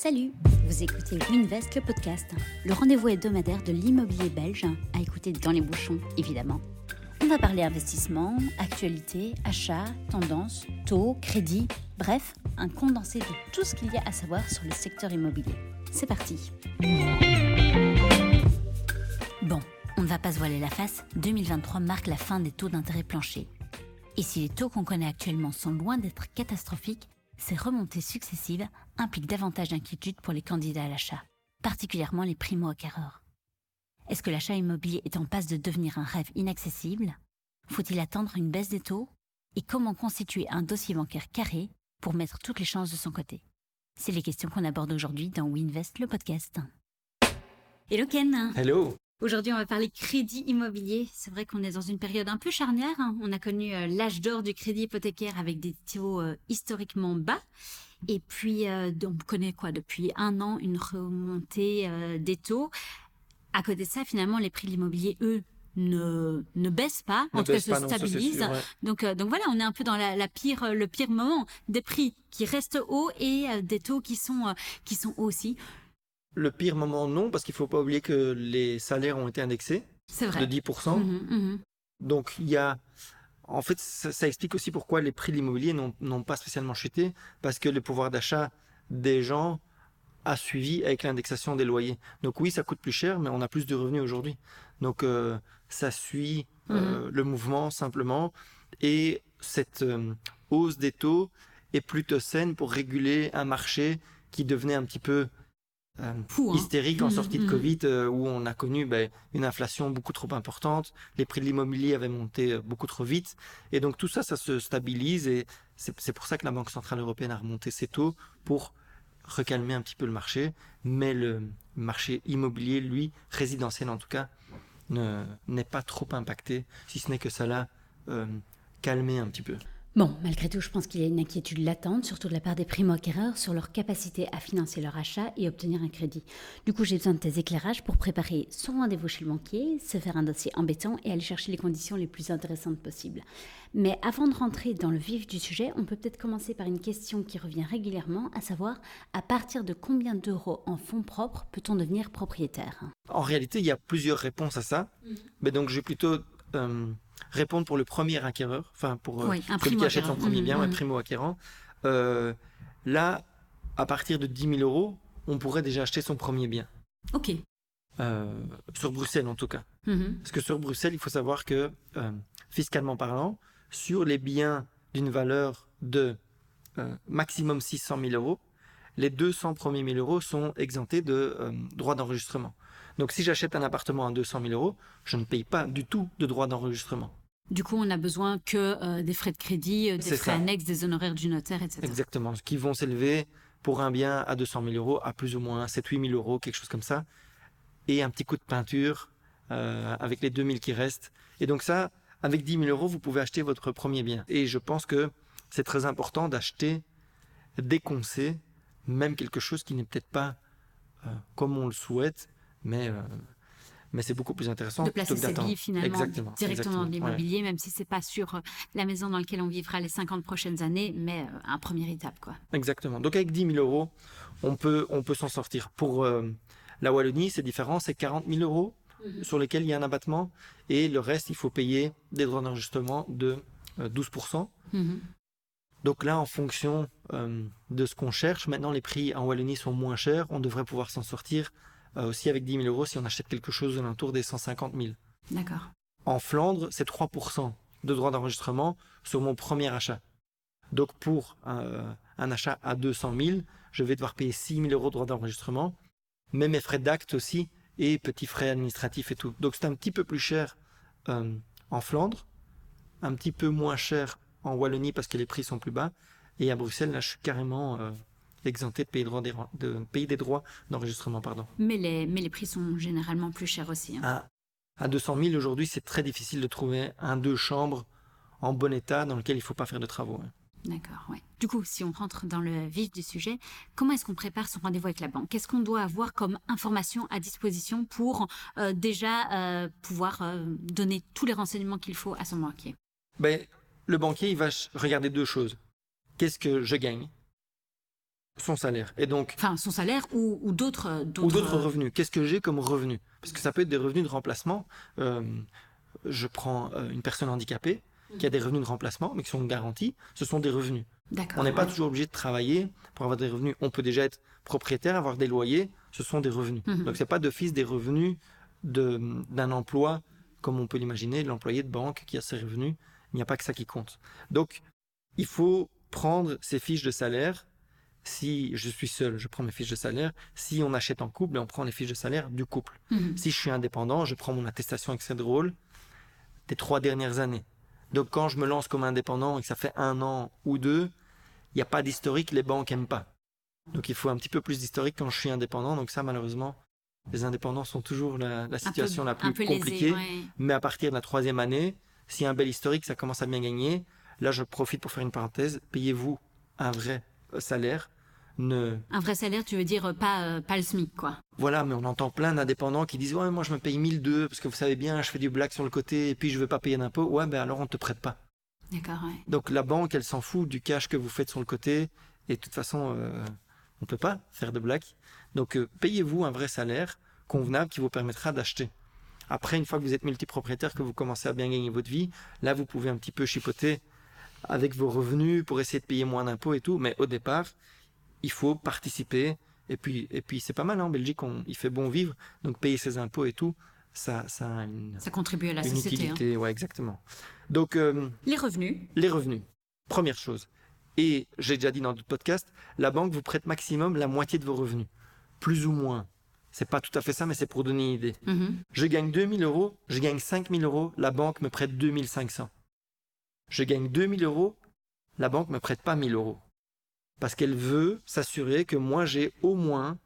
Salut Vous écoutez Winvest, le podcast, le rendez-vous hebdomadaire de l'immobilier belge, à écouter dans les bouchons, évidemment. On va parler investissement, actualité, achat, tendance, taux, crédit, bref, un condensé de tout ce qu'il y a à savoir sur le secteur immobilier. C'est parti Bon, on ne va pas se voiler la face, 2023 marque la fin des taux d'intérêt planchers. Et si les taux qu'on connaît actuellement sont loin d'être catastrophiques, ces remontées successives impliquent davantage d'inquiétude pour les candidats à l'achat, particulièrement les primo-acquéreurs. Est-ce que l'achat immobilier est en passe de devenir un rêve inaccessible? Faut-il attendre une baisse des taux? Et comment constituer un dossier bancaire carré pour mettre toutes les chances de son côté? C'est les questions qu'on aborde aujourd'hui dans Winvest, le podcast. Hello Ken. Hello Aujourd'hui, on va parler crédit immobilier. C'est vrai qu'on est dans une période un peu charnière. hein. On a connu euh, l'âge d'or du crédit hypothécaire avec des taux euh, historiquement bas. Et puis, euh, on connaît quoi? Depuis un an une remontée des taux. À côté de ça, finalement, les prix de l'immobilier, eux, ne, ne baissent pas, Ne en tout cas baisse se pas, non, ça, c'est stabilisent. sûr, ouais. Donc, euh, donc voilà, on est un peu dans la, la pire, euh, le pire moment des prix qui restent hauts et euh, des taux qui sont, qui sont hauts aussi. Le pire moment, non, parce qu'il faut pas oublier que les salaires ont été indexés de vrai. 10%. Mhm, mhm. Donc, il y a. En fait, ça, ça explique aussi pourquoi les prix de l'immobilier n'ont pas spécialement chuté, parce que le pouvoir d'achat des gens a suivi avec l'indexation des loyers. Donc, oui, ça coûte plus cher, mais on a plus de revenus aujourd'hui. Donc, euh, ça suit euh, le mouvement simplement. Et cette euh, hausse des taux est plutôt saine pour réguler un marché qui devenait un petit peu euh, Fou, hein. hystérique en Mhm, sortie de mhm. Covid, euh, où on a connu ben, une inflation beaucoup trop importante, les prix de l'immobilier avaient monté euh, beaucoup trop vite, et donc tout ça, ça se stabilise, et c'est pour ça que la Banque Centrale Européenne a remonté ses taux pour recalmer un petit peu le marché, mais le marché immobilier, lui, résidentiel en tout cas, ne- n'est pas trop impacté, si ce n'est que ça l'a calmé un petit peu. Bon, malgré tout, je pense qu'il y a une inquiétude latente, surtout de la part des primo-acquéreurs, sur leur capacité à financer leur achat et obtenir un crédit. Du coup, j'ai besoin de tes éclairages pour préparer son rendez-vous chez le banquier, se faire un dossier embêtant et aller chercher les conditions les plus intéressantes possibles. Mais avant de rentrer dans le vif du sujet, on peut peut-être commencer par une question qui revient régulièrement, à savoir à partir de combien d'euros en fonds propres peut-on devenir propriétaire? En réalité, il y a plusieurs réponses à ça, mais donc je vais plutôt euh, répondre pour le premier acquéreur, enfin pour euh, Oui, un celui qui achète son premier Mhm, bien, un mhm. primo-acquérant. Euh, là, à partir de 10 000 euros, on pourrait déjà acheter son premier bien. Ok. Euh, sur Bruxelles en tout cas. Mhm. Parce que sur Bruxelles, il faut savoir que, fiscalement parlant, sur les biens d'une valeur de maximum 600 000 euros, les 200 premiers 1000 euros sont exemptés de droits d'enregistrement. Donc si j'achète un appartement à 200 000 euros, je ne paye pas du tout de droits d'enregistrement. Du coup, on n'a besoin que euh, des frais de crédit, euh, des frais ça. annexes, des honoraires du notaire, etc. Exactement. Ce qui vont s'élever pour un bien à 200 000 euros à plus ou moins 7-8 000 euros, quelque chose comme ça. Et un petit coup de peinture euh, avec les 2 000 qui restent. Et donc ça, avec 10 000 euros, vous pouvez acheter votre premier bien. Et je pense que c'est très important d'acheter dès qu'on sait, même quelque chose qui n'est peut-être pas euh, comme on le souhaite, mais, euh, mais c'est beaucoup plus intéressant. de placer ses billes finalement Exactement, directement exactement, dans ouais. l'immobilier, même si c'est pas sur euh, la maison dans laquelle on vivra les 50 prochaines années, mais euh, un première étape quoi. Exactement. Donc avec 10 000 euros, on peut, on peut s'en sortir. Pour euh, la Wallonie, c'est différent, c'est 40 000 euros sur lesquels il y a un abattement et le reste, il faut payer des droits d'enregistrement de euh, 12%. Mhm. Donc là, en fonction euh, de ce qu'on cherche, maintenant les prix en Wallonie sont moins chers, on devrait pouvoir s'en sortir aussi avec 10 000 euros si on achète quelque chose aux alentours des 150 000. D'accord. En Flandre, c'est 3% de droits d'enregistrement sur mon premier achat. Donc pour euh, un achat à 200 000, je vais devoir payer 6 000 euros de droits d'enregistrement, mais mes frais d'acte aussi et petits frais administratifs et tout. Donc c'est un petit peu plus cher euh, en Flandre, un petit peu moins cher en Wallonie parce que les prix sont plus bas, et à Bruxelles, là, je suis carrément euh, exempté de payer, des, de payer des droits d'enregistrement. Pardon. Mais les mais les prix sont généralement plus chers aussi. hein. À, à 200 000 aujourd'hui, c'est très difficile de trouver un deux chambres en bon état dans lequel il ne faut pas faire de travaux. hein. D'accord, ouais. Du coup, si on rentre dans le vif du sujet, comment est-ce qu'on prépare son rendez-vous avec la banque? Qu'est-ce qu'on doit avoir comme information à disposition pour euh, déjà euh, pouvoir euh, donner tous les renseignements qu'il faut à son banquier? Ben, le banquier, il va regarder deux choses. Qu'est-ce que je gagne? Son salaire. Et donc, Enfin, son salaire ou, ou d'autres ou d'autres revenus. Qu'est-ce que j'ai comme revenus Parce que ça peut être des revenus de remplacement. Euh, je prends euh, une personne handicapée qui a des revenus de remplacement, mais qui sont garantis. Ce sont des revenus. On n'est pas ouais. toujours obligé de travailler pour avoir des revenus. On peut déjà être propriétaire, avoir des loyers. Ce sont des revenus. Mhm. Donc, c'est pas d'office des revenus de- d'un emploi, comme on peut l'imaginer, l'employé de banque qui a ses revenus. Il n'y a pas que ça qui compte. Donc, il faut prendre ses fiches de salaire. Si je suis seul, je prends mes fiches de salaire. Si on achète en couple, ben, on prend les fiches de salaire du couple. Mhm. Si je suis indépendant, je prends mon attestation Excel drôle des trois dernières années. Donc quand je me lance comme indépendant et que ça fait un an ou deux, il n'y a pas d'historique, les banques n'aiment pas. Donc il faut un petit peu plus d'historique quand je suis indépendant. Donc ça, malheureusement, les indépendants sont toujours la, situation peu- la plus lésé, compliquée. ouais. Mais à partir de la troisième année, si un bel historique, ça commence à bien gagner. Là, je profite pour faire une parenthèse. Payez-vous un vrai euh, salaire. Ne... Un vrai salaire, tu veux dire euh, pas, euh, pas le SMIC, quoi. Voilà, mais on entend plein d'indépendants qui disent Ouais, moi je me paye 1002 parce que vous savez bien, je fais du black sur le côté et puis je veux pas payer d'impôts. Ouais, ben alors on te prête pas. D'accord, ouais. Donc la banque, elle s'en fout du cash que vous faites sur le côté et de toute façon, euh, on peut pas faire de black. Donc euh, payez-vous un vrai salaire convenable qui vous permettra d'acheter. Après, une fois que vous êtes multipropriétaire, que vous commencez à bien gagner votre vie, là vous pouvez un petit peu chipoter avec vos revenus pour essayer de payer moins d'impôts et tout. Mais au départ, il faut participer. Et puis, et puis c'est pas mal hein, en Belgique, on, il fait bon vivre. Donc payer ses impôts et tout, ça, ça a une, Ça contribue à la une société. hein. utilité. Ouais, exactement. Donc euh, Les revenus. les revenus, première chose. Et j'ai déjà dit dans d'autres podcasts, la banque vous prête maximum la moitié de vos revenus. Plus ou moins. C'est pas tout à fait ça, mais c'est pour donner une idée. Mhm. Je gagne 2000 euros, je gagne 5000 euros, la banque me prête 2500. Je gagne 2000 euros, la banque me prête pas 1000 euros. Parce qu'elle veut s'assurer que moi j'ai au moins,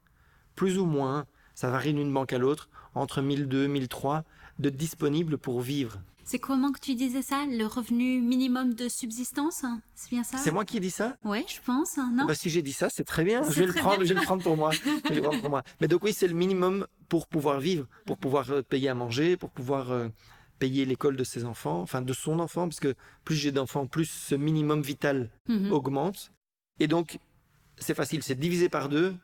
plus ou moins, ça varie d'une banque à l'autre, entre 1002 1003 de disponibles pour vivre. C'est comment que tu disais ça Le revenu minimum de subsistance hein C'est bien ça? C'est moi qui ai dit ça? Ouais, je pense, hein, non? Bah, si j'ai dit ça, c'est très bien. Je vais, le prendre, bien. je vais le prendre pour moi. Je vais le prendre pour moi. Mais donc oui, c'est le minimum pour pouvoir vivre, pour pouvoir euh, payer à manger, pour pouvoir euh, payer l'école de ses enfants, enfin de son enfant, parce que plus j'ai d'enfants, plus ce minimum vital Mhm. augmente. Et donc, c'est facile, c'est divisé par deux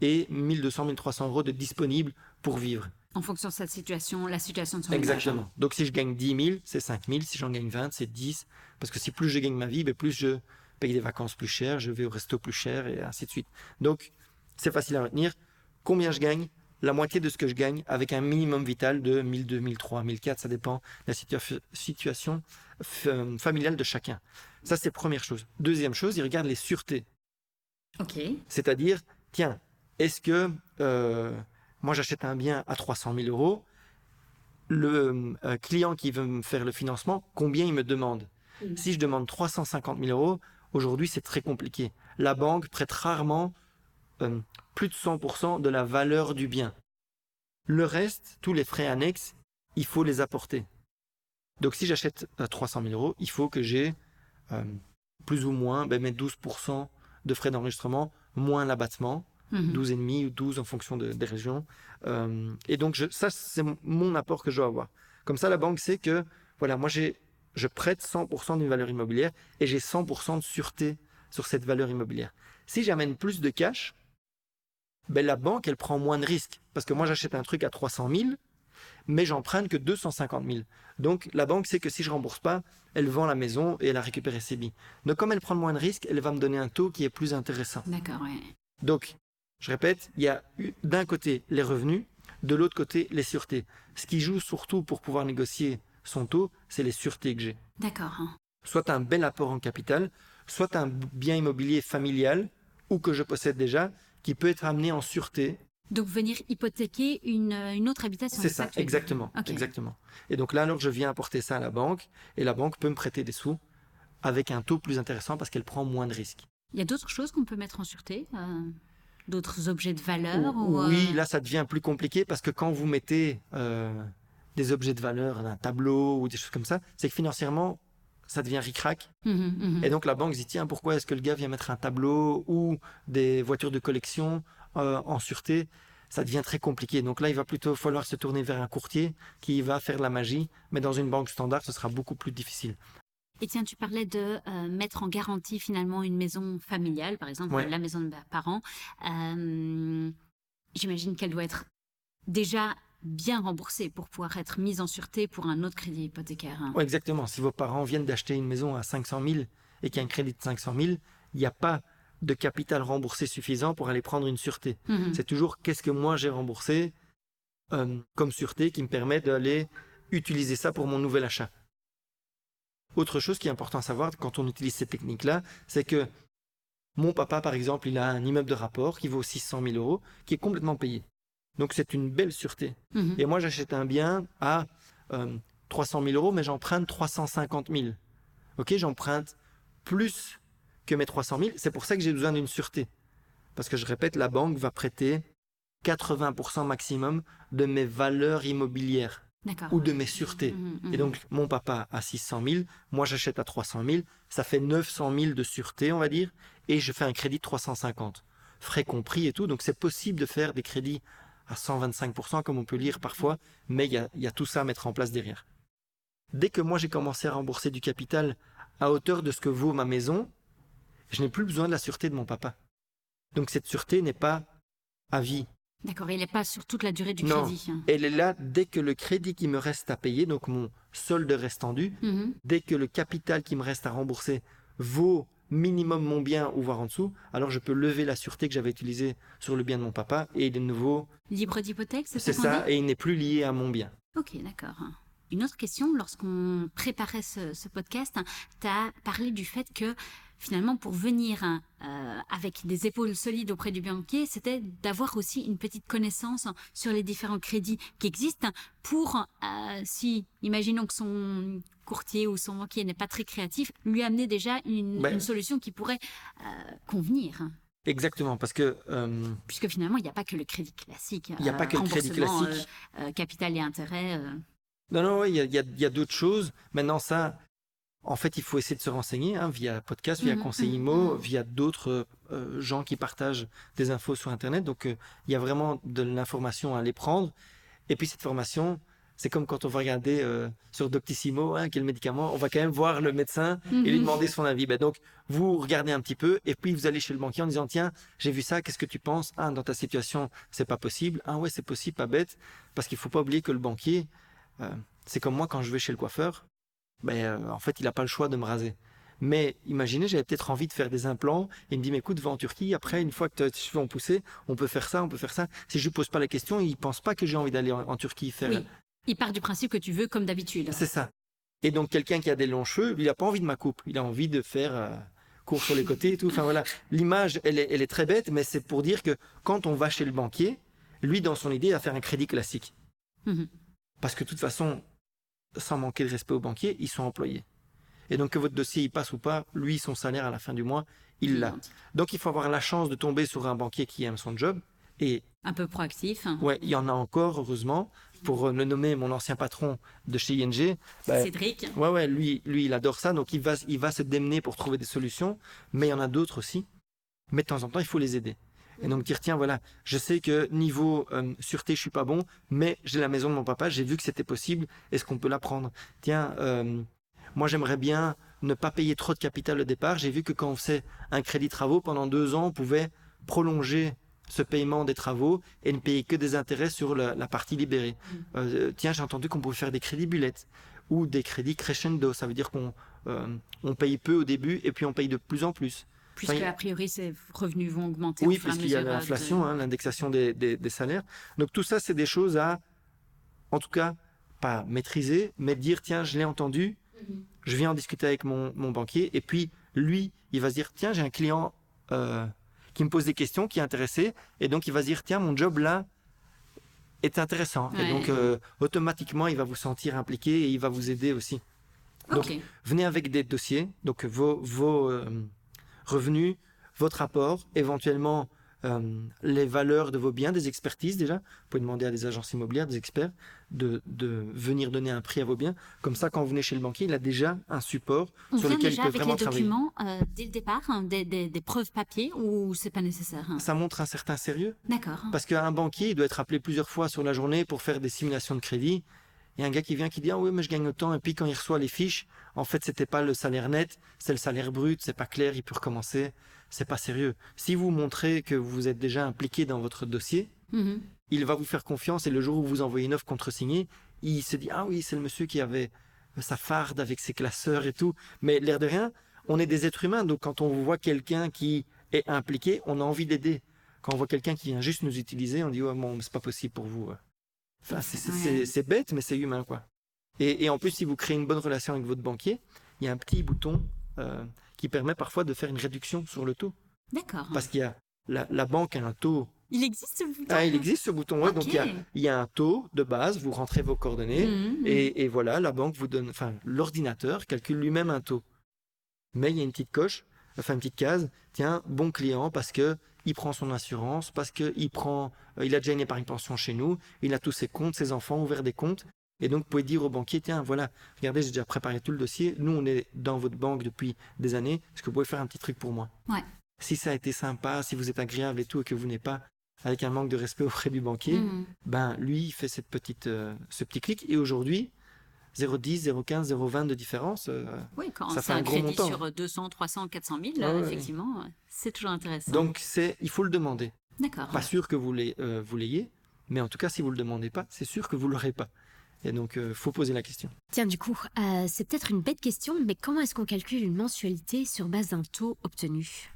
et 1200, 1300 euros de disponible pour vivre. En fonction de sa situation, la situation de son ménage. Exactement. Donc si je gagne 10 000, c'est 5 000. Si j'en gagne 20, c'est 10. Parce que si plus je gagne ma vie, ben, plus je paye des vacances plus chères, je vais au resto plus cher et ainsi de suite. Donc c'est facile à retenir. Combien je gagne? La moitié de ce que je gagne avec un minimum vital de 1002, 1003, 1004, ça dépend de la situa- situation euh, familiale de chacun. Ça c'est première chose. Deuxième chose, il regarde les sûretés. Ok. C'est-à-dire, tiens, est-ce que euh, moi j'achète un bien à 300 000 euros, le euh, client qui veut me faire le financement, combien il me demande? Mhm. Si je demande 350 000 euros, aujourd'hui c'est très compliqué. La banque prête rarement euh, plus de 100% de la valeur du bien. Le reste, tous les frais annexes, il faut les apporter. Donc si j'achète à 300 000 euros, il faut que j'ai euh, plus ou moins ben, mes 12% de frais d'enregistrement, moins l'abattement, Mhm. 12,5 ou 12 en fonction de- des régions. Euh, et donc, je, ça, c'est mon- mon apport que je dois avoir. Comme ça, la banque sait que, voilà, moi, j'ai, je prête 100% d'une valeur immobilière et j'ai 100% de sûreté sur cette valeur immobilière. Si j'amène plus de cash, ben, la banque, elle prend moins de risques. Parce que moi, j'achète un truc à 300 000, mais j'emprunte que 250 000. Donc, la banque sait que si je rembourse pas, elle vend la maison et elle a récupéré ses billes. Donc, comme elle prend moins de risques, elle va me donner un taux qui est plus intéressant. D'accord, ouais. Donc, je répète, il y a d'un côté les revenus, de l'autre côté les sûretés. Ce qui joue surtout pour pouvoir négocier son taux, c'est les sûretés que j'ai. D'accord. hein. Soit un bel apport en capital, soit un bien immobilier familial ou que je possède déjà, qui peut être amené en sûreté. Donc venir hypothéquer une, euh, une autre habitation. C'est ça, exactement, exactement. Et donc là, alors je viens apporter ça à la banque, et la banque peut me prêter des sous avec un taux plus intéressant parce qu'elle prend moins de risques. Il y a d'autres choses qu'on peut mettre en sûreté euh, D'autres objets de valeur ou, euh, Oui, là, ça devient plus compliqué parce que quand vous mettez euh, des objets de valeur, un tableau ou des choses comme ça, c'est que financièrement, ça devient ric-rac. mhm, mhm. Et donc la banque se dit, tiens, pourquoi est-ce que le gars vient mettre un tableau ou des voitures de collection euh, en sûreté? Ça devient très compliqué. Donc là, il va plutôt falloir se tourner vers un courtier qui va faire de la magie, mais dans une banque standard, ce sera beaucoup plus difficile. Et tiens, tu parlais de euh, mettre en garantie finalement une maison familiale, par exemple Ouais. la maison de parents. Euh, J'imagine qu'elle doit être déjà bien remboursée pour pouvoir être mise en sûreté pour un autre crédit hypothécaire. hein. Exactement. Si vos parents viennent d'acheter une maison à 500 000 et qu'il y a un crédit de 500 000, il n'y a pas de capital remboursé suffisant pour aller prendre une sûreté. Mhm. C'est toujours qu'est-ce que moi j'ai remboursé euh, comme sûreté qui me permet d'aller utiliser ça pour mon nouvel achat. Autre chose qui est important à savoir quand on utilise ces techniques-là, c'est que mon papa, par exemple, il a un immeuble de rapport qui vaut 600 000 euros, qui est complètement payé. Donc c'est une belle sûreté. Mhm. Et moi, j'achète un bien à euh, 300 000 euros, mais j'emprunte 350 000. Ok, j'emprunte plus que mes 300 000. C'est pour ça que j'ai besoin d'une sûreté. Parce que je répète, la banque va prêter 80% maximum de mes valeurs immobilières ou de mes sûretés. Mhm, mhm. Et donc, mon papa a 600 000, moi j'achète à 300 000, ça fait 900 000 de sûreté, on va dire, et je fais un crédit de 350. Frais compris et tout, donc c'est possible de faire des crédits à 125%, comme on peut lire parfois, mais il y a, il y a tout ça à mettre en place derrière. Dès que moi j'ai commencé à rembourser du capital à hauteur de ce que vaut ma maison, je n'ai plus besoin de la sûreté de mon papa. Donc cette sûreté n'est pas à vie. D'accord, il n'est pas sur toute la durée du Non. crédit. hein. Elle est là dès que le crédit qui me reste à payer, donc mon solde restant dû, Mhm. dès que le capital qui me reste à rembourser vaut minimum mon bien ou voire en dessous, alors je peux lever la sûreté que j'avais utilisée sur le bien de mon papa et il est de nouveau, Libre d'hypothèque, c'est c'est ça qu'on ça, et il n'est plus lié à mon bien. Ok, d'accord. Une autre question, lorsqu'on préparait ce, ce podcast, tu as parlé du fait que finalement, pour venir hein, euh, avec des épaules solides auprès du banquier, c'était d'avoir aussi une petite connaissance sur les différents crédits qui existent pour, euh, si, imaginons que son courtier ou son banquier n'est pas très créatif, lui amener déjà une, Ben- une solution qui pourrait euh, convenir. Exactement, parce que Puisque finalement, il n'y a pas que le crédit classique. Il n'y a pas que le crédit classique. capital et intérêt. euh, non, non, ouais, il y a, y a- il y a d'autres choses. Maintenant, ça, en fait, il faut essayer de se renseigner hein, via podcast, via Mhm, Conseil mhm, Imo, mhm. via d'autres euh, gens qui partagent des infos sur Internet. Donc, euh, il y a vraiment de l'information à aller prendre. Et puis, cette formation, c'est comme quand on va regarder euh, sur Doctissimo hein, quel médicament, on va quand même voir le médecin et lui Mhm. demander son avis. Ben, donc, vous regardez un petit peu et puis vous allez chez le banquier en disant Tiens, j'ai vu ça, qu'est-ce que tu penses? Ah, dans ta situation, c'est pas possible. Ah, ouais, c'est possible, pas bête. Parce qu'il faut pas oublier que le banquier, euh, c'est comme moi quand je vais chez le coiffeur, ben, euh, en fait, il n'a pas le choix de me raser. Mais imaginez, j'avais peut-être envie de faire des implants. Il me dit, mais écoute, va en Turquie. Après, une fois que tes cheveux ont poussé, on peut faire ça, on peut faire ça. Si je lui pose pas la question, il pense pas que j'ai envie d'aller en, en Turquie faire. Oui. Il part du principe que tu veux comme d'habitude. C'est ça. Et donc, quelqu'un qui a des longs cheveux, il n'a pas envie de ma coupe. Il a envie de faire euh, court sur les côtés et tout. Enfin, voilà. L'image, elle est, elle est très bête, mais c'est pour dire que quand on va chez le banquier, lui, dans son idée, il va faire un crédit classique. Mhm. Parce que de toute façon, sans manquer de respect aux banquiers, ils sont employés. Et donc que votre dossier y passe ou pas, lui, son salaire à la fin du mois, il l'a. Donc il faut avoir la chance de tomber sur un banquier qui aime son job. Et Un peu proactif. ouais, il y en a encore, heureusement. Pour euh, le nommer mon ancien patron de chez ING, bah, Cédric. ouais, ouais, lui, lui, il adore ça. Donc il va, il va se démener pour trouver des solutions. Mais il y en a d'autres aussi. Mais de temps en temps, il faut les aider. Et donc dire, tiens, voilà, je sais que niveau euh, sûreté, je suis pas bon, mais j'ai la maison de mon papa, j'ai vu que c'était possible, est-ce qu'on peut la prendre? Tiens, euh, moi j'aimerais bien ne pas payer trop de capital au départ, j'ai vu que quand on faisait un crédit travaux, pendant deux ans, on pouvait prolonger ce paiement des travaux et ne payer que des intérêts sur la, la partie libérée. Euh, tiens, j'ai entendu qu'on pouvait faire des crédits bullettes ou des crédits crescendo, ça veut dire qu'on on paye peu au début et puis on paye de plus en plus. Puisque, Enfin, a priori, ces revenus vont augmenter. Oui, puisqu'il y a euh, l'inflation, de- hein, l'indexation des, des- des salaires. Donc tout ça, c'est des choses à, en tout cas, pas maîtriser, mais dire, tiens, je l'ai entendu, Mhm. je viens en discuter avec mon, mon banquier, et puis lui, il va se dire, tiens, j'ai un client euh, qui me pose des questions, qui est intéressé, et donc il va se dire, tiens, mon job là est intéressant. Ouais. Et donc, euh, automatiquement, il va vous sentir impliqué et il va vous aider aussi. Donc, venez avec des dossiers, donc vos, vos euh, revenus, votre apport, éventuellement euh, les valeurs de vos biens, des expertises déjà. Vous pouvez demander à des agences immobilières, des experts, de, de venir donner un prix à vos biens. Comme ça, quand vous venez chez le banquier, il a déjà un support On sur vient lequel il déjà peut avec vraiment les travailler. documents euh, dès le départ, hein, des, des- des preuves papier, ou c'est pas nécessaire hein? Ça montre un certain sérieux. D'accord. Parce qu'un banquier, il doit être appelé plusieurs fois sur la journée pour faire des simulations de crédit. Il y a un gars qui vient qui dit ah oui mais je gagne autant et puis quand il reçoit les fiches, en fait c'était pas le salaire net, c'est le salaire brut, c'est pas clair, il peut recommencer, c'est pas sérieux. Si vous montrez que vous êtes déjà impliqué dans votre dossier, Mhm. il va vous faire confiance et le jour où vous envoyez une offre contre-signée, il se dit ah oui c'est le monsieur qui avait sa farde avec ses classeurs et tout. Mais l'air de rien, on est des êtres humains donc quand on voit quelqu'un qui est impliqué, on a envie d'aider. Quand on voit quelqu'un qui vient juste nous utiliser, on dit oh bon c'est pas possible pour vous. Enfin, c'est- bête, mais c'est humain, quoi. Et, et en plus, si vous créez une bonne relation avec votre banquier, il y a un petit bouton euh, qui permet parfois de faire une réduction sur le taux. D'accord. Parce qu'il y a la, la banque a un taux. Il existe ce bouton? Ah, il existe ce bouton, ouais, donc il y, a, Ok. il y a un taux de base, vous rentrez vos coordonnées, Mhm. et, et voilà, la banque vous donne, enfin, l'ordinateur calcule lui-même un taux. Mais il y a une petite coche, enfin une petite case, tiens, bon client parce que il prend son assurance, parce que il prend, euh, il a déjà une épargne pension chez nous, il a tous ses comptes, ses enfants, ouvert des comptes. Et donc, vous pouvez dire au banquier, tiens, voilà, regardez, j'ai déjà préparé tout le dossier. Nous, on est dans votre banque depuis des années. Est-ce que vous pouvez faire un petit truc pour moi? Ouais. Si ça a été sympa, si vous êtes agréable et tout, et que vous n'êtes pas avec un manque de respect auprès du banquier, Mhm. ben lui il fait cette petite, euh, ce petit clic et aujourd'hui 0,10, 0,15, 0,20 de différence. euh, Oui, quand Ça c'est fait un un gros crédit montant. sur 200, 300, 400 000, Ah effectivement, euh, c'est toujours intéressant. donc c'est, il faut le demander. D'accord. Pas sûr que vous l'ayez, euh, vous l'ayez, mais en tout cas si vous le demandez pas, c'est sûr que vous l'aurez pas. Et donc euh, faut poser la question. Tiens, du coup, euh, c'est peut-être une bête question, mais comment est-ce qu'on calcule une mensualité sur base d'un taux obtenu?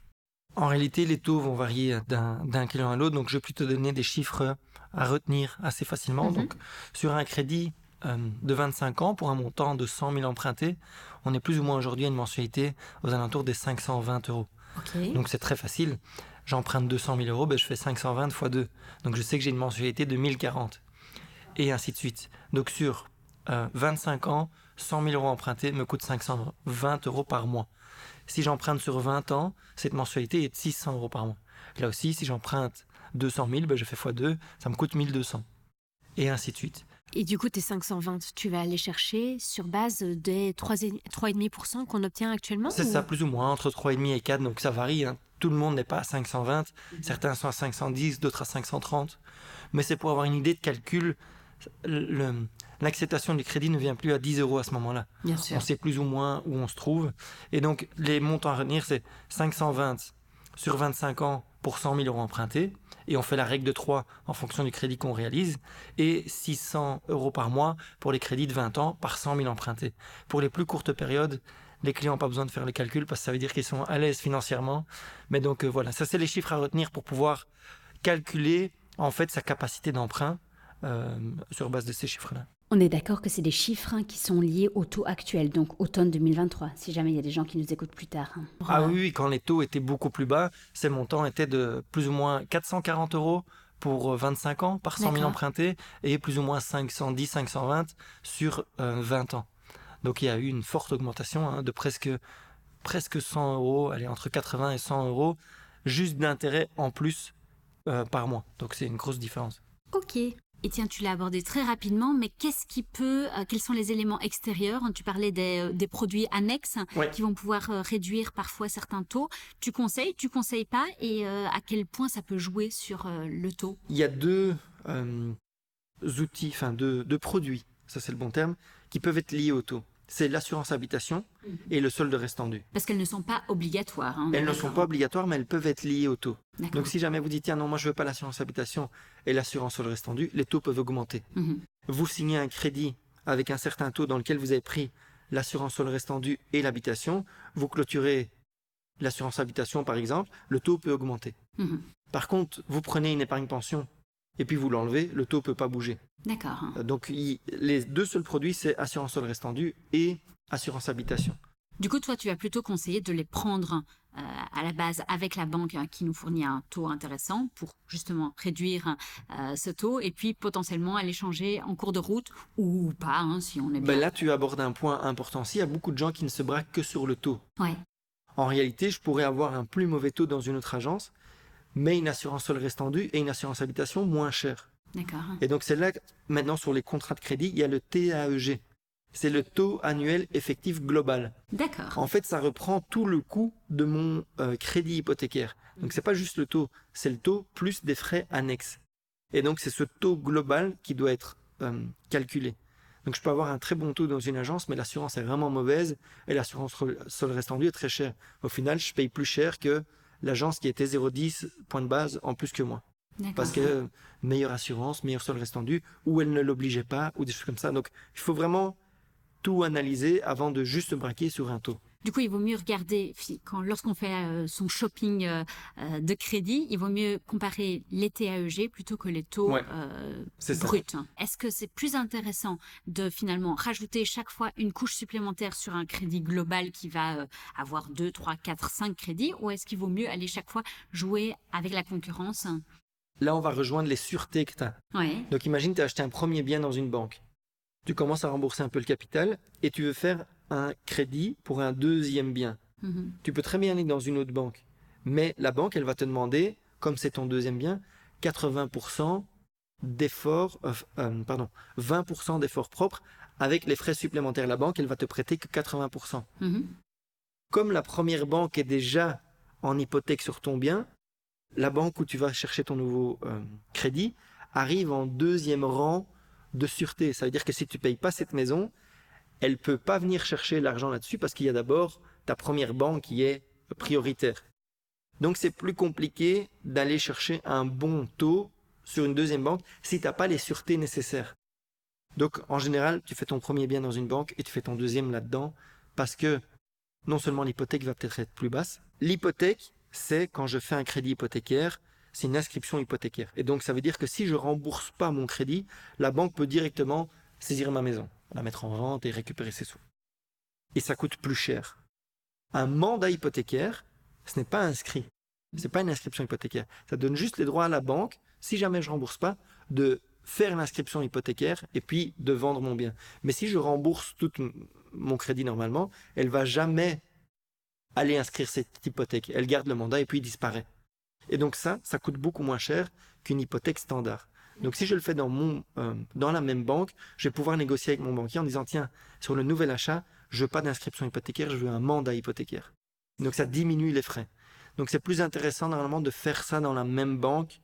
En réalité, les taux vont varier d'un, client à l'autre, donc je vais plutôt donner des chiffres à retenir assez facilement. Mhm. Donc sur un crédit de 25 ans pour un montant de 100 000 empruntés, on est plus ou moins aujourd'hui à une mensualité aux alentours des 520 euros. Donc c'est très facile. J'emprunte 200 000 euros, ben, je fais 520 fois 2. Donc je sais que j'ai une mensualité de 1040. Et ainsi de suite. Donc sur euh, 25 ans, 100 000 euros empruntés me coûte 520 euros par mois. Si j'emprunte sur 20 ans, cette mensualité est de 600 euros par mois. Là aussi, si j'emprunte 200 000, ben, je fais fois 2, ça me coûte 1200. Et ainsi de suite. Et du coup, tes 520, tu vas aller chercher sur base des 3,5% 3,5% qu'on obtient actuellement C'est ou- ça, plus ou moins, entre 3,5 et 4, donc ça varie. hein. Tout le monde n'est pas à 520, certains sont à 510, d'autres à 530. Mais c'est pour avoir une idée de calcul. L'acceptation du crédit ne vient plus à 10 euros à ce moment-là. Bien sûr. On sait plus ou moins où on se trouve. Et donc, les montants à retenir, c'est 520 sur 25 ans pour 100 000 euros empruntés. Et on fait la règle de 3 en fonction du crédit qu'on réalise. Et 600 euros par mois pour les crédits de 20 ans par 100 000 empruntés. Pour les plus courtes périodes, les clients n'ont pas besoin de faire le calcul parce que ça veut dire qu'ils sont à l'aise financièrement. Mais donc euh, voilà, ça c'est les chiffres à retenir pour pouvoir calculer en fait sa capacité d'emprunt euh, sur base de ces chiffres-là. On est d'accord que c'est des chiffres hein, qui sont liés au taux actuel, donc automne 2023, si jamais il y a des gens qui nous écoutent plus tard. hein. Ah oui, oui, quand les taux étaient beaucoup plus bas, ces montants étaient de plus ou moins 440 euros pour euh, 25 ans par 100 000 D'accord. empruntés et plus ou moins 510, 520 sur euh, 20 ans. Donc il y a eu une forte augmentation hein, de presque, presque 100 euros, allez, entre 80 et 100 euros, juste d'intérêt en plus euh, par mois. Donc c'est une grosse différence. Ok. Et tiens, tu l'as abordé très rapidement, mais qu'est-ce qui peut, euh, quels sont les éléments extérieurs? Tu parlais des, euh, des produits annexes Ouais. qui vont pouvoir euh, réduire parfois certains taux. Tu conseilles, tu conseilles pas, et à quel point ça peut jouer sur le taux? Il y a deux outils, enfin deux, deux produits, ça c'est le bon terme, qui peuvent être liés au taux. C'est l'assurance habitation et le solde restendu. Parce qu'elles ne sont pas obligatoires. hein, Elles ne sont pas obligatoires, mais elles peuvent être liées au taux. Donc si jamais vous dites, tiens non, moi je veux pas l'assurance habitation et l'assurance solde restendu, les taux peuvent augmenter. Mhm. Vous signez un crédit avec un certain taux dans lequel vous avez pris l'assurance solde restendu et l'habitation, vous clôturez l'assurance habitation par exemple, le taux peut augmenter. Mhm. Par contre, vous prenez une épargne pension et puis vous l'enlevez, le taux peut pas bouger. D'accord. hein. Euh, Donc il- les deux seuls produits, c'est assurance sol restendu et assurance habitation. Du coup, toi, tu vas plutôt conseiller de les prendre euh, à la base avec la banque hein, qui nous fournit un taux intéressant pour justement réduire euh, ce taux et puis potentiellement aller changer en cours de route ou pas, hein, si on est bien. Ben là, tu abordes un point important. S'il y a beaucoup de gens qui ne se braquent que sur le taux. Ouais. En réalité, je pourrais avoir un plus mauvais taux dans une autre agence, mais une assurance sol restendu et une assurance habitation moins chère. D'accord. Et donc c'est là maintenant sur les contrats de crédit, il y a le TAEG. C'est le taux annuel effectif global. D'accord. En fait, ça reprend tout le coût de mon euh, crédit hypothécaire. Donc c'est pas juste le taux, c'est le taux plus des frais annexes. Et donc c'est ce taux global qui doit être euh, calculé. Donc je peux avoir un très bon taux dans une agence, mais l'assurance est vraiment mauvaise et l'assurance sol restendu est très chère. Au final, je paye plus cher que l'agence qui était 0,10 point de base en plus que moi. Parce que meilleure assurance, meilleur sol restendu, ou elle ne l'obligeait pas, ou des choses comme ça. Donc il faut vraiment tout analyser avant de juste braquer sur un taux. Du coup, il vaut mieux regarder, quand, lorsqu'on fait euh, son shopping euh, euh, de crédit, il vaut mieux comparer les TAEG plutôt que les taux bruts. Est-ce que c'est plus intéressant de finalement rajouter chaque fois une couche supplémentaire sur un crédit global qui va avoir 2, 3, 4, 5 crédits ou est-ce qu'il vaut mieux aller chaque fois jouer avec la concurrence? Là, on va rejoindre les sûretés que tu as. Donc imagine, tu as acheté un premier bien dans une banque. Tu commences à rembourser un peu le capital et tu veux faire un crédit pour un deuxième bien. Mhm. Tu peux très bien aller dans une autre banque, mais la banque, elle va te demander, comme c'est ton deuxième bien, 80% d'efforts, euh, euh, pardon, 20% d'efforts propres avec les frais supplémentaires. La banque, elle va te prêter que 80%. Mhm. Comme la première banque est déjà en hypothèque sur ton bien, la banque où tu vas chercher ton nouveau euh, crédit arrive en deuxième rang de sûreté. Ça veut dire que si tu payes pas cette maison, elle peut pas venir chercher l'argent là-dessus parce qu'il y a d'abord ta première banque qui est prioritaire. Donc c'est plus compliqué d'aller chercher un bon taux sur une deuxième banque si tu n'as pas les sûretés nécessaires. Donc en général, tu fais ton premier bien dans une banque et tu fais ton deuxième là-dedans parce que non seulement l'hypothèque va peut-être être plus basse, l'hypothèque, c'est quand je fais un crédit hypothécaire, c'est une inscription hypothécaire. Et donc ça veut dire que si je rembourse pas mon crédit, la banque peut directement saisir ma maison la mettre en vente et récupérer ses sous. Et ça coûte plus cher. Un mandat hypothécaire, ce n'est pas inscrit. Ce n'est pas une inscription hypothécaire. Ça donne juste les droits à la banque, si jamais je rembourse pas, de faire l'inscription hypothécaire et puis de vendre mon bien. Mais si je rembourse tout mon crédit normalement, elle va jamais aller inscrire cette hypothèque. Elle garde le mandat et puis disparaît. Et donc ça, ça coûte beaucoup moins cher qu'une hypothèque standard. Donc si je le fais dans, mon, euh, dans la même banque, je vais pouvoir négocier avec mon banquier en disant, tiens, sur le nouvel achat, je veux pas d'inscription hypothécaire, je veux un mandat hypothécaire. Donc ça diminue les frais. Donc c'est plus intéressant normalement de faire ça dans la même banque,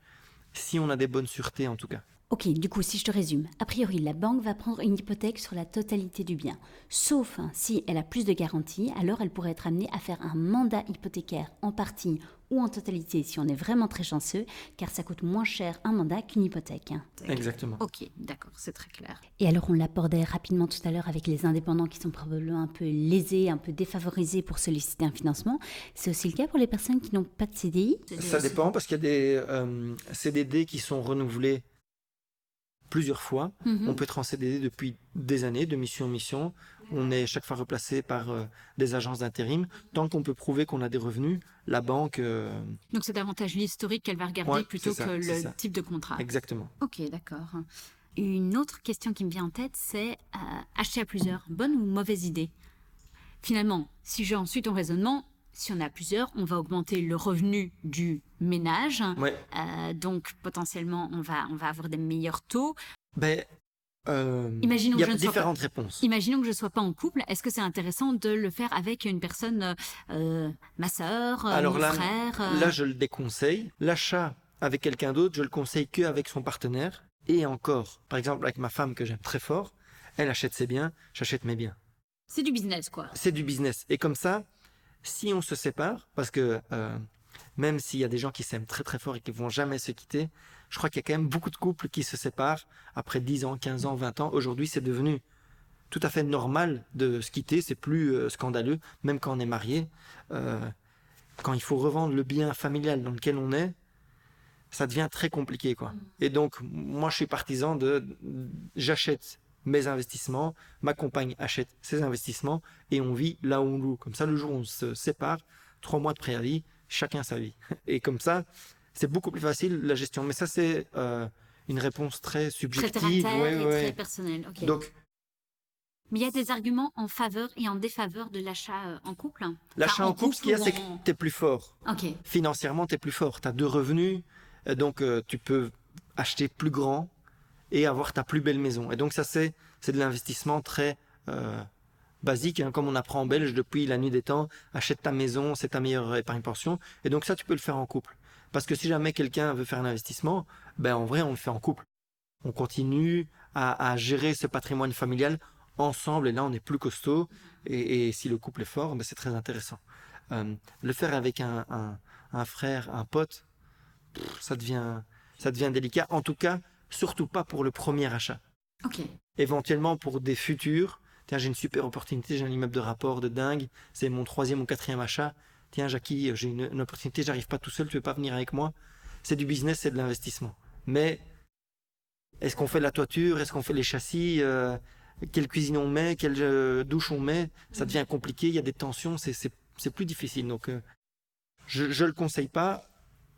si on a des bonnes sûretés en tout cas. Ok, du coup, si je te résume, a priori, la banque va prendre une hypothèque sur la totalité du bien. Sauf hein, si elle a plus de garanties, alors elle pourrait être amenée à faire un mandat hypothécaire en partie ou en totalité si on est vraiment très chanceux, car ça coûte moins cher un mandat qu'une hypothèque. Exactement. Ok, d'accord, c'est très clair. Et alors on l'abordait rapidement tout à l'heure avec les indépendants qui sont probablement un peu lésés, un peu défavorisés pour solliciter un financement. C'est aussi le cas pour les personnes qui n'ont pas de CDI Ça dépend parce qu'il y a des euh, CDD qui sont renouvelés plusieurs fois. Mhm. On peut être en CDD depuis des années, de mission en mission. On est chaque fois replacé par euh, des agences d'intérim. Tant qu'on peut prouver qu'on a des revenus, la banque. Euh, Donc c'est davantage l'historique qu'elle va regarder plutôt que le type de contrat. Exactement. Ok, d'accord. Une autre question qui me vient en tête, c'est euh, acheter à plusieurs, bonne ou mauvaise idée? Finalement, si j'ai ensuite ton raisonnement, si on a plusieurs, on va augmenter le revenu du ménage. Euh, donc potentiellement, on va, on va avoir des meilleurs taux. Ben, euh, Imaginons il y a différentes réponses. Imaginons que je ne sois pas en couple. Est-ce que c'est intéressant de le faire avec une personne, euh, ma sœur, Alors mon là, frère Là, je le déconseille. L'achat avec quelqu'un d'autre, je le conseille que avec son partenaire. Et encore, par exemple, avec ma femme que j'aime très fort, elle achète ses biens, j'achète mes biens. C'est du business, quoi. C'est du business. Et comme ça, si on se sépare, parce que euh, même s'il y a des gens qui s'aiment très très fort et qui vont jamais se quitter, je crois qu'il y a quand même beaucoup de couples qui se séparent après 10 ans, 15 ans, 20 ans. Aujourd'hui, c'est devenu tout à fait normal de se quitter, c'est plus euh, scandaleux, même quand on est marié. Euh, quand il faut revendre le bien familial dans lequel on est, ça devient très compliqué, quoi. Et donc, moi, je suis partisan de, j'achète mes investissements, ma compagne achète ses investissements et on vit là où on loue. Comme ça, le jour où on se sépare, trois mois de préavis, chacun sa vie. Et comme ça, c'est beaucoup plus facile la gestion. Mais ça, c'est euh, une réponse très subjective. Très et très personnelle. Donc, mais il y a des arguments en faveur et en défaveur de l'achat euh, en couple. L'achat en, couple, ce qu'il y a, c'est que tu es plus fort. Financièrement, tu es plus fort. Tu as deux revenus, euh, donc tu peux acheter plus grand, et avoir ta plus belle maison. Et donc ça, c'est, c'est de l'investissement très euh, basique, hein, comme on apprend en Belge depuis la nuit des temps. Achète ta maison, c'est ta meilleure épargne pension. Et donc ça, tu peux le faire en couple. Parce que si jamais quelqu'un veut faire un investissement, ben en vrai, on le fait en couple. on continue à, gérer ce patrimoine familial ensemble, et là on est plus costaud, et, si le couple est fort, ben, c'est très intéressant. Euh, le faire avec un, frère, un pote, ça devient, ça devient délicat. En tout cas, surtout pas pour le premier achat. Éventuellement pour des futurs. Tiens, j'ai une super opportunité, j'ai un immeuble de rapport de dingue, c'est mon troisième ou quatrième achat. Tiens, Jackie, j'ai une, opportunité, j'arrive pas tout seul, tu veux pas venir avec moi? C'est du business, c'est de l'investissement. Mais est-ce qu'on fait la toiture? Est-ce qu'on fait les châssis? Euh, Quelle cuisine on met? Quelle euh, douche on met? Ça devient compliqué, il y a des tensions, c'est plus difficile. Donc, euh, je ne le conseille pas.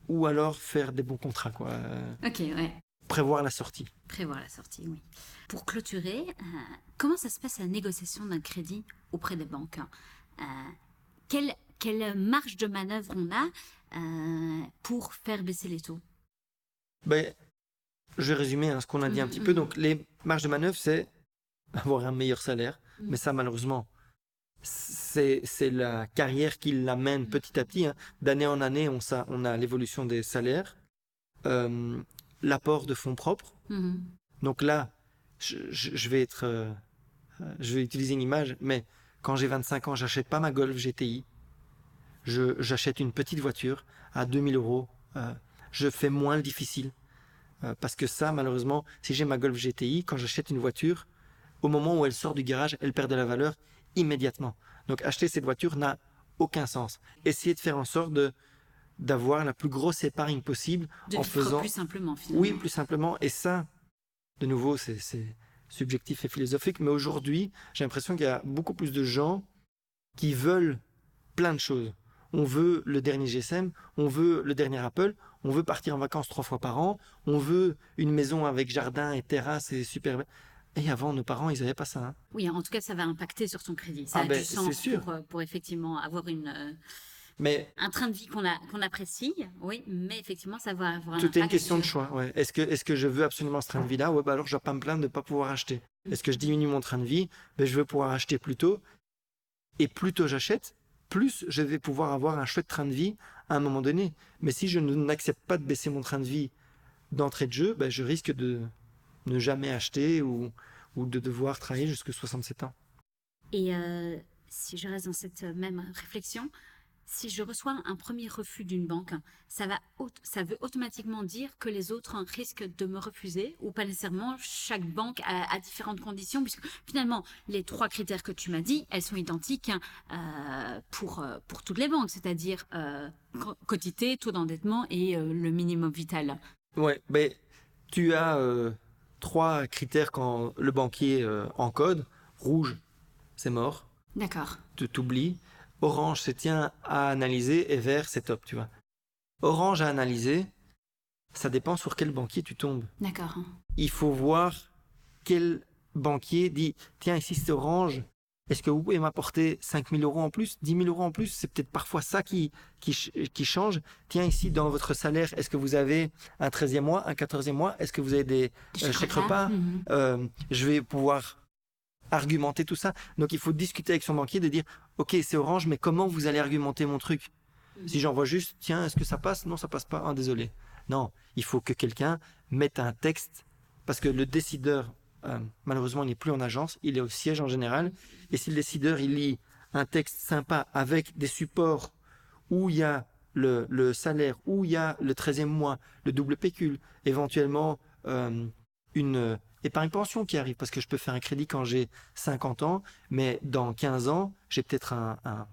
Ou alors faire des bons contrats. Quoi. Ok, ouais. Prévoir la sortie. Prévoir la sortie, oui. Pour clôturer, comment ça se passe la négociation d'un crédit auprès des banques quelle, quelle marge de manœuvre on a pour faire baisser les taux? Ben, je vais résumer hein, ce qu'on a dit un petit peu. Donc, les marges de manœuvre, c'est avoir un meilleur salaire. Mais ça, malheureusement, c'est la carrière qui l'amène petit à petit. Hein. D'année en année, on, ça, on a l'évolution des salaires, euh, l'apport de fonds propres. Mm-hmm. Donc là, je, vais être, euh, je vais utiliser une image, mais quand j'ai 25 ans, j'achète pas ma Golf GTI. J'achète une petite voiture à 2000 euros. Euh, je fais moins le difficile. Euh, parce que ça, malheureusement, si j'ai ma Golf GTI, quand j'achète une voiture, au moment où elle sort du garage, elle perd de la valeur immédiatement. Donc acheter cette voiture n'a aucun sens. Essayez de faire en sorte de d'avoir la plus grosse épargne possible en faisant plus simplement finalement. Oui, plus simplement et ça de nouveau c'est subjectif et philosophique mais aujourd'hui, j'ai l'impression qu'il y a beaucoup plus de gens qui veulent plein de choses. On veut le dernier GSM, on veut le dernier Apple, on veut partir en vacances trois fois par an, on veut une maison avec jardin et terrasse et super. Et avant, nos parents, ils n'avaient pas ça. Hein. Oui, en tout cas, ça va impacter sur son crédit. Ça ah a ben, du sens pour, euh, pour, effectivement avoir une, euh, mais, un train de vie qu'on qu'on apprécie, oui, mais effectivement, ça va avoir un Tout est une question de choix. Ouais. Est-ce que, est que je veux absolument ce train de vie-là? Ouais, bah alors je ne vais pas me plaindre de ne pas pouvoir acheter. Mm. Est-ce que je diminue mon train de vie? Ben, Je veux pouvoir acheter plus tôt. Et plus tôt j'achète, plus je vais pouvoir avoir un chouette train de vie à un moment donné. Mais si je n'accepte pas de baisser mon train de vie d'entrée de jeu, ben je risque de ne jamais acheter ou, ou de devoir travailler jusqu'à 67 ans. Et euh, si je reste dans cette même réflexion, si je reçois un premier refus d'une banque, ça, va, ça veut automatiquement dire que les autres risquent de me refuser ou pas nécessairement. Chaque banque a, différentes conditions puisque finalement, les trois critères que tu m'as dit, elles sont identiques euh, pour, euh, pour toutes les banques, c'est-à-dire euh, quotité, taux d'endettement et le minimum vital. Ouais, mais tu as trois critères quand le banquier encode. Rouge, c'est mort. D'accord. Tu t'oublies. Orange, c'est tiens à analyser et vert, c'est top, tu vois. Orange à analyser, ça dépend sur quel banquier tu tombes. D'accord. Il faut voir quel banquier dit tiens, ici c'est orange. Est-ce que vous pouvez m'apporter 5 000 euros en plus, 10 000 euros en plus? C'est peut-être parfois ça qui, qui, change. Tiens, ici, dans votre salaire, est-ce que vous avez un 13e mois, un 14e mois? Est-ce que vous avez des, euh, chèques repas mhm. euh, Je vais pouvoir argumenter tout ça. Donc il faut discuter avec son banquier de dire ok c'est orange mais comment vous allez argumenter mon truc? Si j'envoie juste tiens est-ce que ça passe? Non ça passe pas. Ah, désolé. Non, il faut que quelqu'un mette un texte parce que le décideur euh, malheureusement il n'est plus en agence, il est au siège en général et si le décideur il lit un texte sympa avec des supports où il y a le, salaire, où il y a le 13e mois, le double pécule, éventuellement euh, une épargne pension qui arrive parce que je peux faire un crédit quand j'ai 50 ans, mais dans 15 ans, j'ai peut-être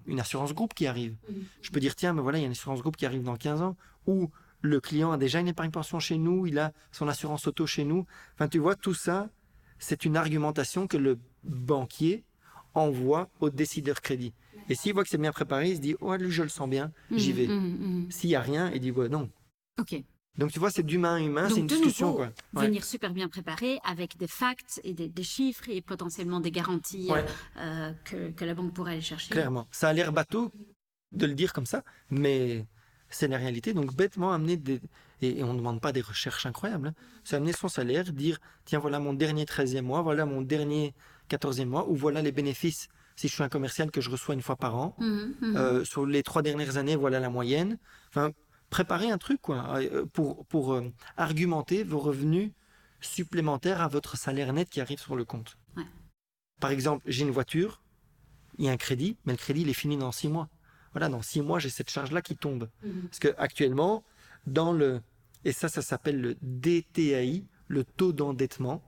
une assurance groupe qui arrive. Mhm. Je peux dire, tiens, mais voilà, il y a une assurance groupe qui arrive dans 15 ans, ou le client a déjà une épargne pension chez nous, il a son assurance auto chez nous. Enfin, tu vois, tout ça, c'est une argumentation que le banquier envoie au décideur crédit. Et s'il voit que c'est bien préparé, il se dit, oh, lui, je le sens bien, j'y mhm, vais. Mhm, s'il n'y a rien, il dit, ouais, non. Ok. Donc tu vois, c'est d'humain à humain, c'est une discussion. Quoi. Venir super bien préparé avec des facts et des, chiffres et potentiellement des garanties euh, que, la banque pourrait aller chercher. Clairement. Ça a l'air bateau de le dire comme ça, mais c'est la réalité. Donc bêtement amener des... Et, on ne demande pas des recherches incroyables. Hein. C'est amener son salaire, dire, tiens, voilà mon dernier 13e mois, voilà mon dernier 14e mois, ou voilà les bénéfices si je suis un commercial que je reçois une fois par an. Mmh, mmh. Euh, sur les trois dernières années, voilà la moyenne. Enfin, préparer un truc quoi, euh, pour, pour euh, argumenter vos revenus supplémentaire à votre salaire net qui arrive sur le compte. Par exemple, j'ai une voiture, il y a un crédit, mais le crédit, il est fini dans six mois. Voilà, dans six mois, j'ai cette charge-là qui tombe. Mhm. Parce que actuellement, dans le, et ça, ça s'appelle le DTAI, le taux d'endettement.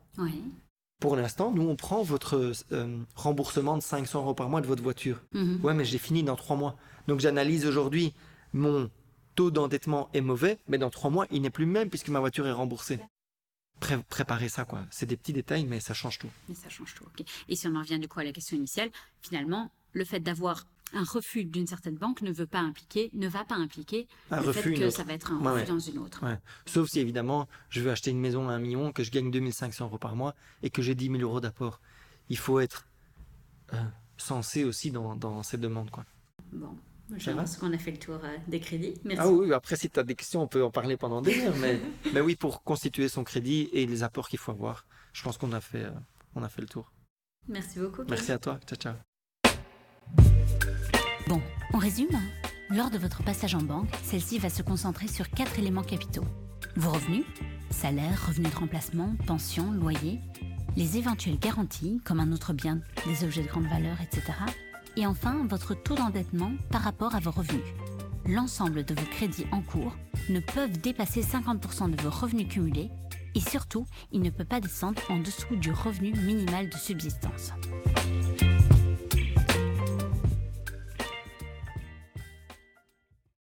Pour l'instant, nous, on prend votre euh, remboursement de 500 euros par mois de votre voiture. Mhm. Ouais, mais j'ai fini dans trois mois. Donc, j'analyse aujourd'hui, mon taux d'endettement est mauvais, mais dans trois mois, il n'est plus le même puisque ma voiture est remboursée préparer ça, quoi. C'est des petits détails, mais ça change tout. Mais ça change tout, ok. Et si on en revient du coup à la question initiale, finalement, le fait d'avoir un refus d'une certaine banque ne veut pas impliquer, ne va pas impliquer un le refus fait que ça va être un refus dans une autre. Sauf si évidemment, je veux acheter une maison à un million, que je gagne 2500 euros par mois et que j'ai 10 000 euros d'apport. Il faut être euh, sensé aussi dans, dans ces demandes, quoi. Bon, je pense qu'on a fait le tour euh, des crédits. Merci. Ah oui, après, si tu as des questions, on peut en parler pendant des heures. mais, mais oui, pour constituer son crédit et les apports qu'il faut avoir, je pense qu'on a, fait, euh, on a fait le tour. Merci beaucoup. Merci à toi. Ciao, ciao. Bon, on résume. Lors de votre passage en banque, celle-ci va se concentrer sur quatre éléments capitaux. Vos revenus, salaire, revenus de remplacement, pension, loyer, les éventuelles garanties, comme un autre bien, des objets de grande valeur, etc et enfin, votre taux d'endettement par rapport à vos revenus. L'ensemble de vos crédits en cours ne peuvent dépasser 50% de vos revenus cumulés et surtout, il ne peut pas descendre en dessous du revenu minimal de subsistance.